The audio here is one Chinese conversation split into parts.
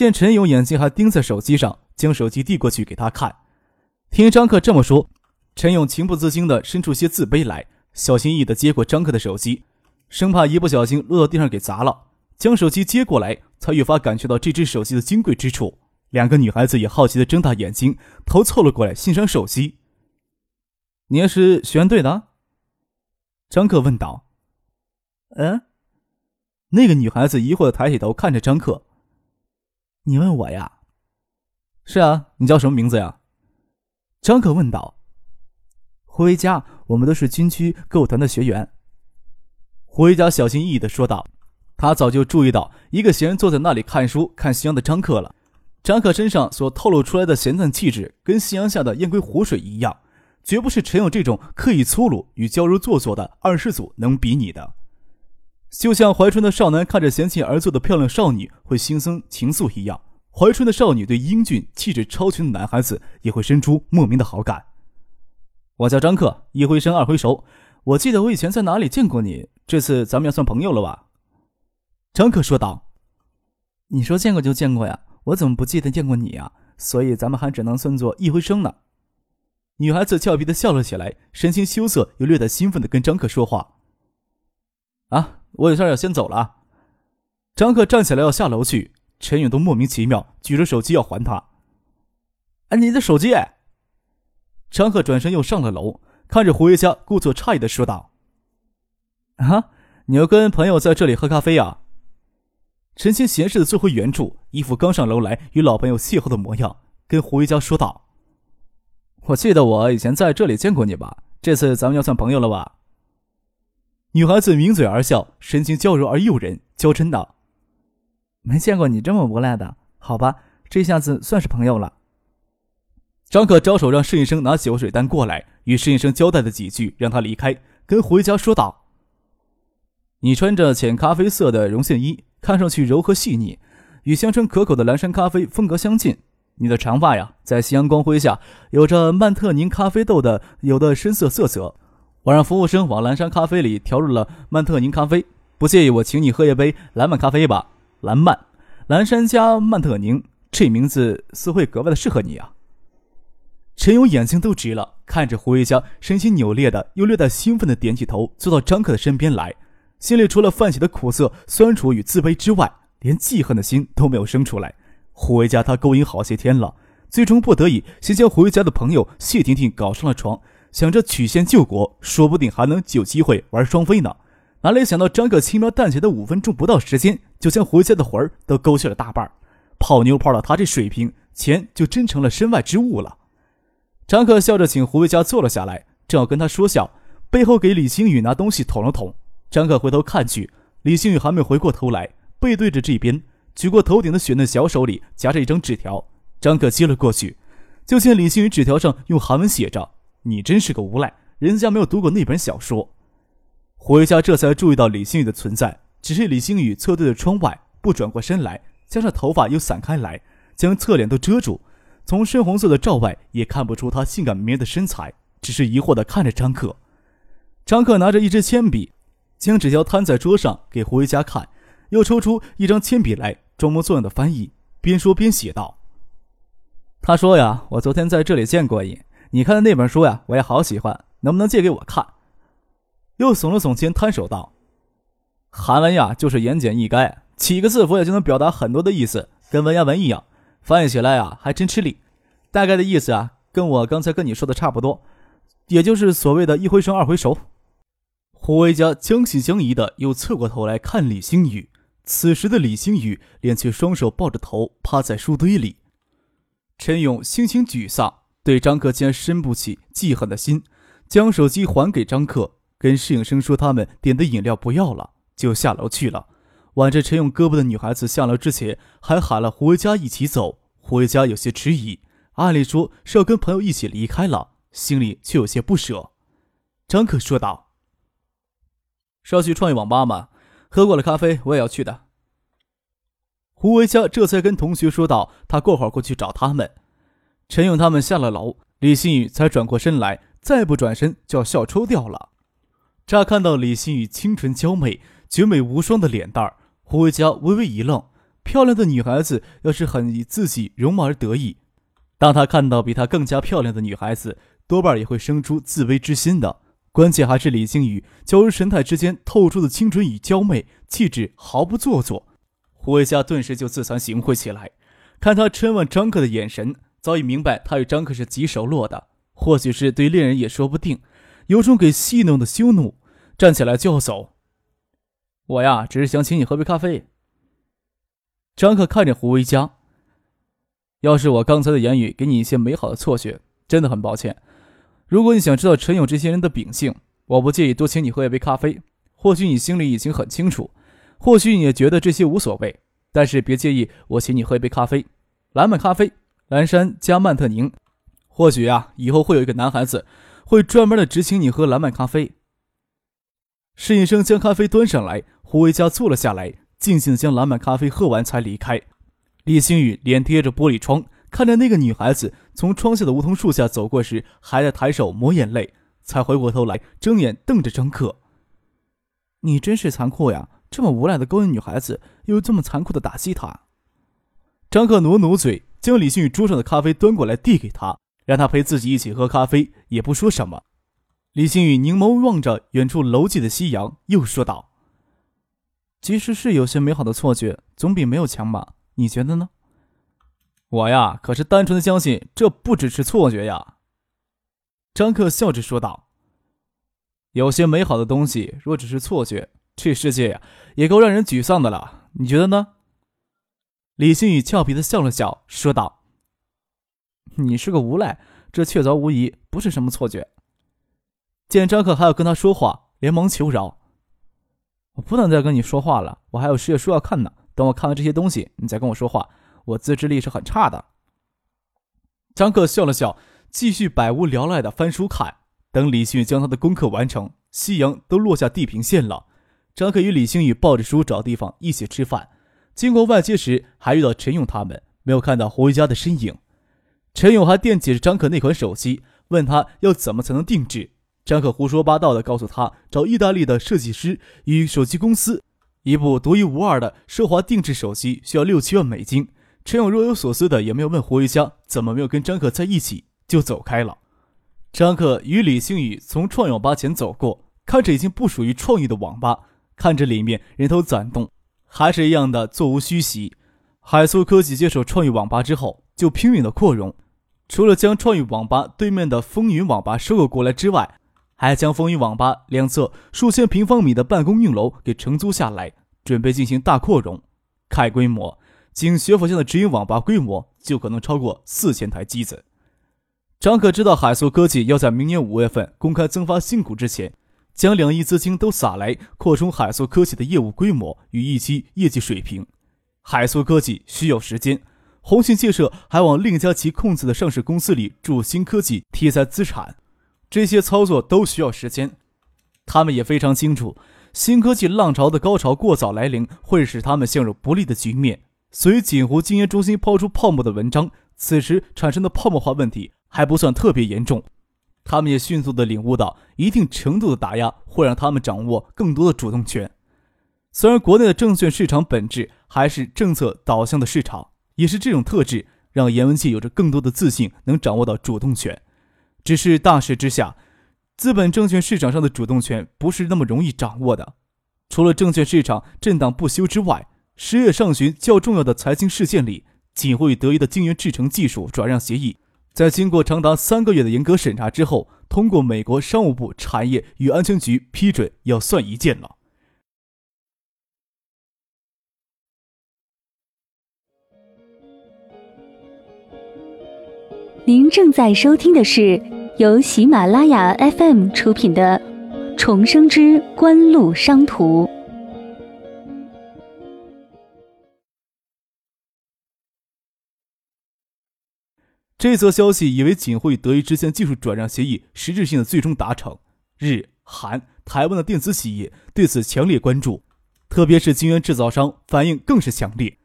见陈勇眼睛还盯在手机上，将手机递过去给他看。听张克这么说，陈勇情不自禁的伸出些自卑来，小心翼翼的接过张克的手机，生怕一不小心落到地上给砸了。将手机接过来，才越发感觉到这只手机的金贵之处。两个女孩子也好奇的睁大眼睛，头凑了过来欣赏手机。你也是学院队的？张克问道。嗯？那个女孩子疑惑的抬起头看着张克。你问我呀？是啊，你叫什么名字呀？张可问道。胡维佳，我们都是军区歌舞团的学员。胡维佳小心翼翼的说道。他早就注意到一个闲人坐在那里看书看夕阳的张克了。张克身上所透露出来的闲淡气质，跟夕阳下的燕归湖水一样，绝不是陈勇这种刻意粗鲁与娇柔做作的二世祖能比拟的。就像怀春的少男看着嫌弃而坐的漂亮少女会心生情愫一样，怀春的少女对英俊气质超群的男孩子也会生出莫名的好感。我叫张克，一回生二回熟。我记得我以前在哪里见过你，这次咱们要算朋友了吧？张克说道。你说见过就见过呀，我怎么不记得见过你呀？所以咱们还只能算作一回生呢。女孩子俏皮的笑了起来，神情羞涩又略带兴奋的跟张克说话。我有事要先走了。张克站起来要下楼去，陈勇都莫名其妙举着手机要还他。哎，你的手机！张克转身又上了楼，看着胡维佳，故作诧异的说道：“啊，你要跟朋友在这里喝咖啡啊？”陈清闲适的坐回原处，一副刚上楼来与老朋友邂逅的模样，跟胡维佳说道：“我记得我以前在这里见过你吧？这次咱们要算朋友了吧？”女孩子抿嘴而笑，神情娇柔而诱人，娇嗔道：“没见过你这么无赖的，好吧，这下子算是朋友了。”张可招手让侍应生拿酒水单过来，与侍应生交代了几句，让他离开，跟回家说道：“你穿着浅咖啡色的绒线衣，看上去柔和细腻，与香醇可口的蓝山咖啡风格相近。你的长发呀，在夕阳光辉下，有着曼特宁咖啡豆的有的深色色泽。”我让服务生往蓝山咖啡里调入了曼特宁咖啡，不介意我请你喝一杯蓝曼咖啡吧？蓝曼，蓝山加曼特宁，这名字似会格外的适合你啊！陈勇眼睛都直了，看着胡维佳，神情扭裂的又略带兴奋的点起头，坐到张克的身边来，心里除了泛起的苦涩、酸楚与自卑之外，连记恨的心都没有生出来。胡维佳他勾引好些天了，最终不得已，先将胡维佳的朋友谢婷婷搞上了床。想着曲线救国，说不定还能有机会玩双飞呢。哪里想到张克轻描淡写的五分钟不到时间，就将胡家的魂儿都勾去了大半。泡妞泡到他这水平，钱就真成了身外之物了。张克笑着请胡维佳坐了下来，正要跟他说笑，背后给李星宇拿东西捅了捅。张克回头看去，李星宇还没回过头来，背对着这边，举过头顶的雪嫩小手里夹着一张纸条。张克接了过去，就见李星宇纸条上用韩文写着。你真是个无赖！人家没有读过那本小说。胡维佳这才注意到李星宇的存在，只是李星宇侧对着窗外，不转过身来，加上头发又散开来，将侧脸都遮住，从深红色的罩外也看不出他性感迷人的身材，只是疑惑地看着张克。张克拿着一支铅笔，将纸条摊在桌上给胡维佳看，又抽出一张铅笔来，装模作样的翻译，边说边写道：“他说呀，我昨天在这里见过你。”你看的那本书呀，我也好喜欢，能不能借给我看？又耸了耸肩，摊手道：“韩文呀，就是言简意赅，几个字符也就能表达很多的意思，跟文言文一样，翻译起来啊还真吃力。大概的意思啊，跟我刚才跟你说的差不多，也就是所谓的一回生二回熟。”胡维嘉将信将疑的又侧过头来看李星宇，此时的李星宇连却双手抱着头趴在书堆里，陈勇心情沮丧。对张克竟然生不起记恨的心，将手机还给张克，跟侍应生说他们点的饮料不要了，就下楼去了。挽着陈勇胳膊的女孩子下楼之前还喊了胡维佳一起走。胡维佳有些迟疑，按理说是要跟朋友一起离开了，心里却有些不舍。张克说道：“是要去创业网吧吗？喝过了咖啡，我也要去的。”胡维佳这才跟同学说道：“他过会儿过去找他们。”陈勇他们下了楼，李新宇才转过身来，再不转身就要笑抽掉了。乍看到李新宇清纯娇媚、绝美无双的脸蛋儿，胡维佳微微一愣。漂亮的女孩子要是很以自己容貌而得意，当他看到比她更加漂亮的女孩子，多半也会生出自卑之心的。关键还是李星宇娇柔神态之间透出的清纯与娇媚，气质毫不做作。胡维佳顿时就自惭形秽起来，看他嗔问张克的眼神，早已明白他与张克是极熟络的，或许是对恋人也说不定，有种给戏弄的羞怒，站起来就要走。我呀，只是想请你喝杯咖啡。张克看着胡维佳，要是我刚才的言语给你一些美好的错觉，真的很抱歉。如果你想知道陈勇这些人的秉性，我不介意多请你喝一杯咖啡。或许你心里已经很清楚，或许你也觉得这些无所谓，但是别介意我请你喝一杯咖啡。蓝莓咖啡，蓝山加曼特宁。或许啊，以后会有一个男孩子会专门的只请你喝蓝莓咖啡。侍应生将咖啡端上来，胡维佳坐了下来。静静将蓝莓咖啡喝完才离开。李星宇脸贴着玻璃窗，看着那个女孩子从窗下的梧桐树下走过时，还在抬手抹眼泪，才回过头来睁眼瞪着张克：“你真是残酷呀！这么无赖的勾引女孩子，又这么残酷的打击她。”张克努努嘴，将李星宇桌上的咖啡端过来递给他，让他陪自己一起喝咖啡，也不说什么。李星宇凝眸望着远处楼际的夕阳，又说道。即使是有些美好的错觉，总比没有强吧？你觉得呢？我呀，可是单纯的相信这不只是错觉呀。张克笑着说道：“有些美好的东西，若只是错觉，这世界呀，也够让人沮丧的了。你觉得呢？”李星宇俏皮的笑了笑，说道：“你是个无赖，这确凿无疑不是什么错觉。”见张克还要跟他说话，连忙求饶。我不能再跟你说话了，我还有事业书要看呢。等我看完这些东西，你再跟我说话。我自制力是很差的。张克笑了笑，继续百无聊赖的翻书看。等李星宇将他的功课完成，夕阳都落下地平线了。张克与李星宇抱着书找地方一起吃饭。经过外街时，还遇到陈勇他们，没有看到胡维佳的身影。陈勇还惦记着张克那款手机，问他要怎么才能定制。张可胡说八道的告诉他，找意大利的设计师与手机公司，一部独一无二的奢华定制手机需要六七万美金。陈勇若有所思的，也没有问胡维佳怎么没有跟张可在一起，就走开了。张可与李星宇从创友吧前走过，看着已经不属于创意的网吧，看着里面人头攒动，还是一样的座无虚席。海苏科技接手创意网吧之后，就拼命的扩容，除了将创意网吧对面的风云网吧收购过来之外，还将风云网吧两侧数千平方米的办公用楼给承租下来，准备进行大扩容。看规模，仅学府巷的直营网吧规模就可能超过四千台机子。张可知道海素科技要在明年五月份公开增发新股之前，将两亿资金都撒来扩充海素科技的业务规模与预期业绩水平。海素科技需要时间，鸿信建设还往另一家其控制的上市公司里注新科技题材资产。这些操作都需要时间，他们也非常清楚，新科技浪潮的高潮过早来临，会使他们陷入不利的局面。所以，锦湖金研中心抛出泡沫的文章，此时产生的泡沫化问题还不算特别严重。他们也迅速地领悟到，一定程度的打压会让他们掌握更多的主动权。虽然国内的证券市场本质还是政策导向的市场，也是这种特质让严文杰有着更多的自信，能掌握到主动权。只是大势之下，资本证券市场上的主动权不是那么容易掌握的。除了证券市场震荡不休之外，十月上旬较重要的财经事件里，锦汇与德仪的晶圆制程技术转让协议，在经过长达三个月的严格审查之后，通过美国商务部产业与安全局批准，要算一件了。您正在收听的是由喜马拉雅 FM 出品的《重生之官路商途》。这则消息以为锦湖与德仪之间技术转让协议实质性的最终达成。日、韩、台湾的电子企业对此强烈关注，特别是晶圆制造商反应更是强烈。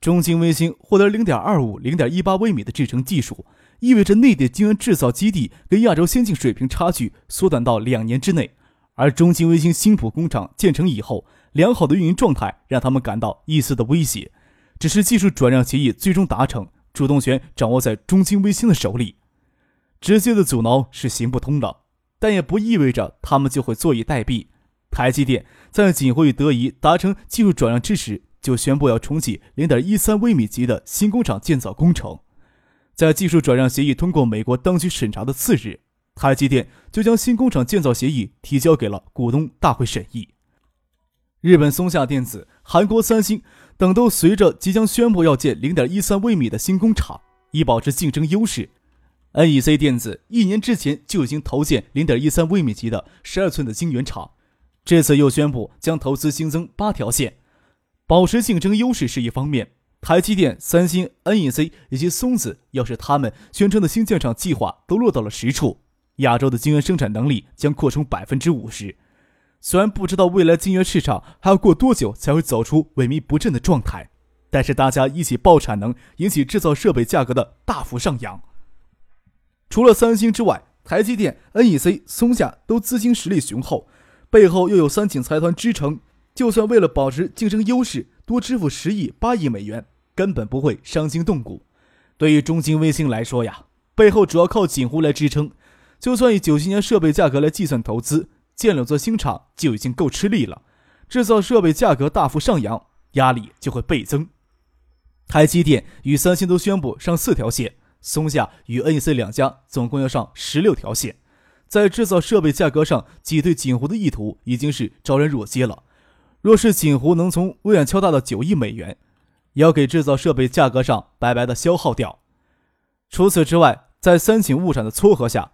中晶微星获得零点二五、零点一八微米的制程技术，意味着内地晶圆制造基地跟亚洲先进水平差距缩短到两年之内。而中晶微星新浦工厂建成以后，良好的运营状态让他们感到一丝的威胁。只是技术转让协议最终达成，主动权掌握在中晶微星的手里，直接的阻挠是行不通的。但也不意味着他们就会坐以待毙。台积电在锦湖与德仪达成技术转让之时，就宣布要重启零点一三微米级的新工厂建造工程。在技术转让协议通过美国当局审查的次日，台积电就将新工厂建造协议提交给了股东大会审议。日本松下电子、韩国三星等都随着即将宣布要建零点一三微米的新工厂，以保持竞争优势。NEC 电子一年之前就已经投建零点一三微米级的十二寸的晶圆厂，这次又宣布将投资新增八条线，保持竞争优势是一方面。台积电、三星、NEC 以及松子，要是他们宣称的新建厂计划都落到了实处，亚洲的晶圆生产能力将扩充百分之五十。虽然不知道未来晶圆市场还要过多久才会走出萎靡不振的状态，但是大家一起爆产能，引起制造设备价格的大幅上扬。除了三星之外，台积电、NEC、松下都资金实力雄厚，背后又有三井财团支撑，就算为了保持竞争优势，多支付十亿、八亿美元，根本不会伤筋动骨。对于中晶微星来说呀，背后主要靠锦湖来支撑，就算以九七年设备价格来计算投资，建两座新厂就已经够吃力了，制造设备价格大幅上扬，压力就会倍增。台积电与三星都宣布上四条线。松下与 NEC 两家总共要上十六条线，在制造设备价格上挤兑锦湖的意图已经是昭然若揭了。若是锦湖能从微软敲大的九亿美元，也要给制造设备价格上白白的消耗掉。除此之外，在三井物产的撮合下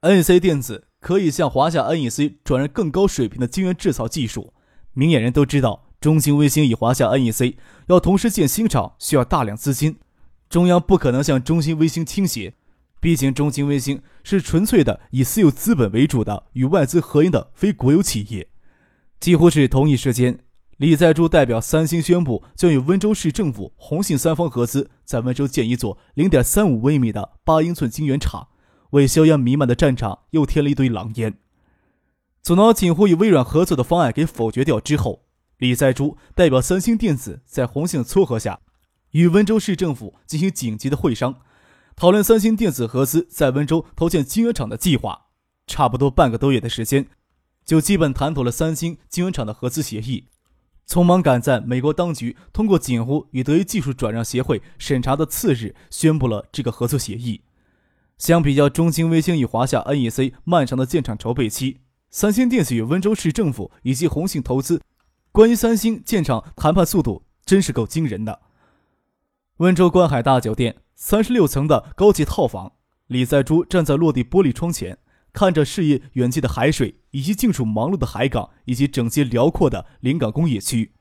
，NEC 电子可以向华夏 NEC 转让更高水平的晶圆制造技术。明眼人都知道，中兴微星与华夏 NEC 要同时建新厂，需要大量资金。中央不可能向中兴微星倾斜，毕竟中兴微星是纯粹的以私有资本为主的与外资合营的非国有企业。几乎是同一时间，李在洙代表三星宣布将与温州市政府、宏信三方合资，在温州建一座0.35微米的八英寸晶圆厂，为硝烟弥漫的战场又添了一堆狼烟。阻挠锦湖与微软合作的方案给否决掉之后，李在洙代表三星电子在宏信撮合下。与温州市政府进行紧急的会商，讨论三星电子合资在温州投建晶圆厂的计划。差不多半个多月的时间，就基本谈妥了三星晶圆厂的合资协议。匆忙赶在美国当局通过锦湖与德仪技术转让协会审查的次日，宣布了这个合作协议。相比较中兴微星与华夏 NEC 漫长的建厂筹备期，三星电子与温州市政府以及宏信投资关于三星建厂谈判速度真是够惊人的。温州观海大酒店三十六层的高级套房，李在洙站在落地玻璃窗前，看着视野远近的海水，以及近处忙碌的海港，以及整洁辽阔的临港工业区。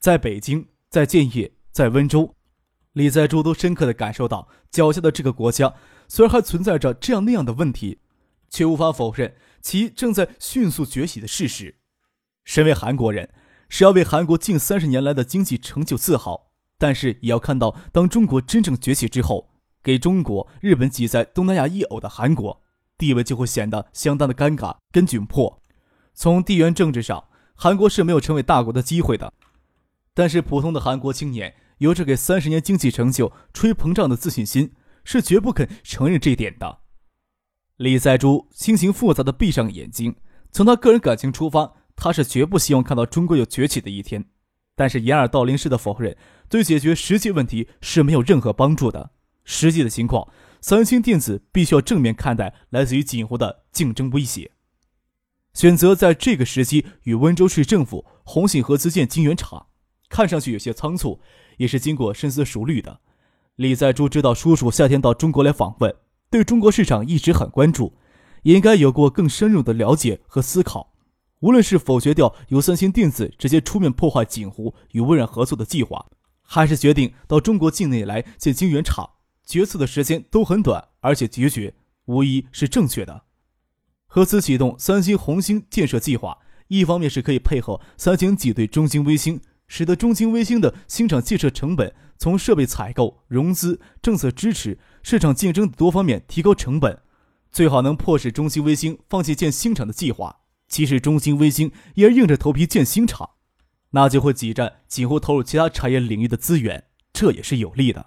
在北京，在建业，在温州，李在洙都深刻地感受到脚下的这个国家，虽然还存在着这样那样的问题，却无法否认其正在迅速崛起的事实。身为韩国人，是要为韩国近三十年来的经济成就自豪。但是也要看到，当中国真正崛起之后，给中国、日本挤在东南亚一偶的韩国，地位就会显得相当的尴尬跟窘迫。从地缘政治上，韩国是没有成为大国的机会的。但是普通的韩国青年有着给三十年经济成就吹膨胀的自信心，是绝不肯承认这一点的。李在洙心情复杂的闭上眼睛，从他个人感情出发，他是绝不希望看到中国有崛起的一天。但是掩耳盗铃式的否认，对解决实际问题是没有任何帮助的。实际的情况，三星电子必须要正面看待来自于锦湖的竞争威胁。选择在这个时期与温州市政府、红信合资建晶圆厂，看上去有些仓促，也是经过深思熟虑的。李在洙知道叔叔夏天到中国来访问，对中国市场一直很关注，也应该有过更深入的了解和思考。无论是否决掉由三星电子直接出面破坏锦湖与微软合作的计划，还是决定到中国境内来建晶圆厂，决策的时间都很短，而且决绝，无疑是正确的。合资启动三星红星建设计划，一方面是可以配合三星挤兑中兴微星，使得中兴微星的新厂建设成本从设备采购、融资、政策支持、市场竞争多方面提高成本，最好能迫使中兴微星放弃建新厂的计划。即使中兴微星也硬着头皮建新厂，那就会挤占几乎投入其他产业领域的资源，这也是有利的。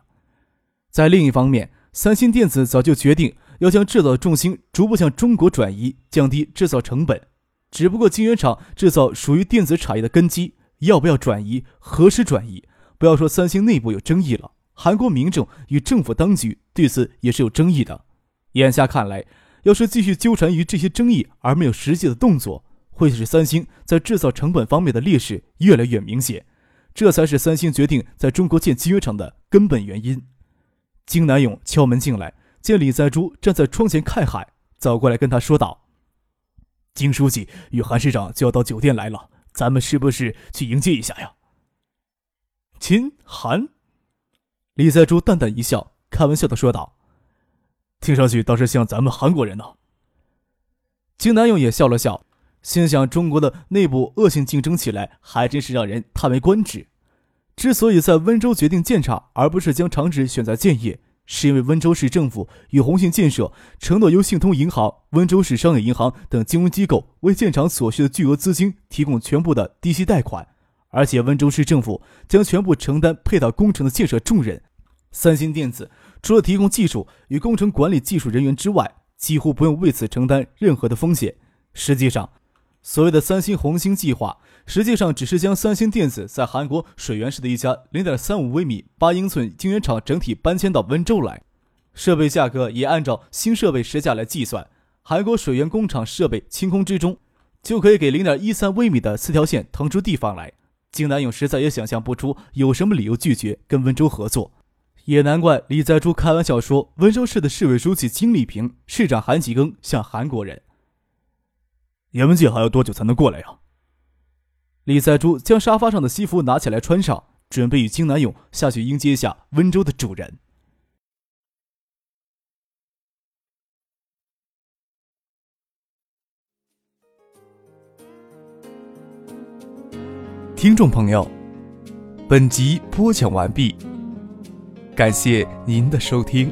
在另一方面，三星电子早就决定要将制造重心逐步向中国转移，降低制造成本。只不过晶圆厂制造属于电子产业的根基，要不要转移，何时转移？不要说三星内部有争议了，韩国民众与政府当局对此也是有争议的。眼下看来。要是继续纠缠于这些争议而没有实际的动作，会使三星在制造成本方面的劣势越来越明显。这才是三星决定在中国建晶圆厂的根本原因。金南勇敲门进来，见李在洙站在窗前看海，走过来跟他说道：“金书记与韩市长就要到酒店来了，咱们是不是去迎接一下呀？”金韩，李在洙淡淡一笑，开玩笑的说道。听上去倒是像咱们韩国人呢。金南勇也笑了笑，心想：中国的内部恶性竞争起来，还真是让人叹为观止。之所以在温州决定建厂，而不是将厂址选在建业，是因为温州市政府与宏信建设承诺由信通银行、温州市商业银行等金融机构为建厂所需的巨额资金提供全部的低息贷款，而且温州市政府将全部承担配套工程的建设重任。三星电子。除了提供技术与工程管理技术人员之外，几乎不用为此承担任何的风险。实际上，所谓的“三星红星计划”，实际上只是将三星电子在韩国水源市的一家0.35微米八英寸晶圆厂整体搬迁到温州来，设备价格也按照新设备实价来计算。韩国水源工厂设备清空之中，就可以给0.13微米的四条线腾出地方来。金南勇实在也想象不出有什么理由拒绝跟温州合作。也难怪李在洙开玩笑说，温州市的市委书记金立平、市长韩启庚像韩国人。叶文静还要多久才能过来呀？李在洙将沙发上的西服拿起来穿上，准备与金南勇下去迎接一下温州的主人。听众朋友，本集播讲完毕。感谢您的收听。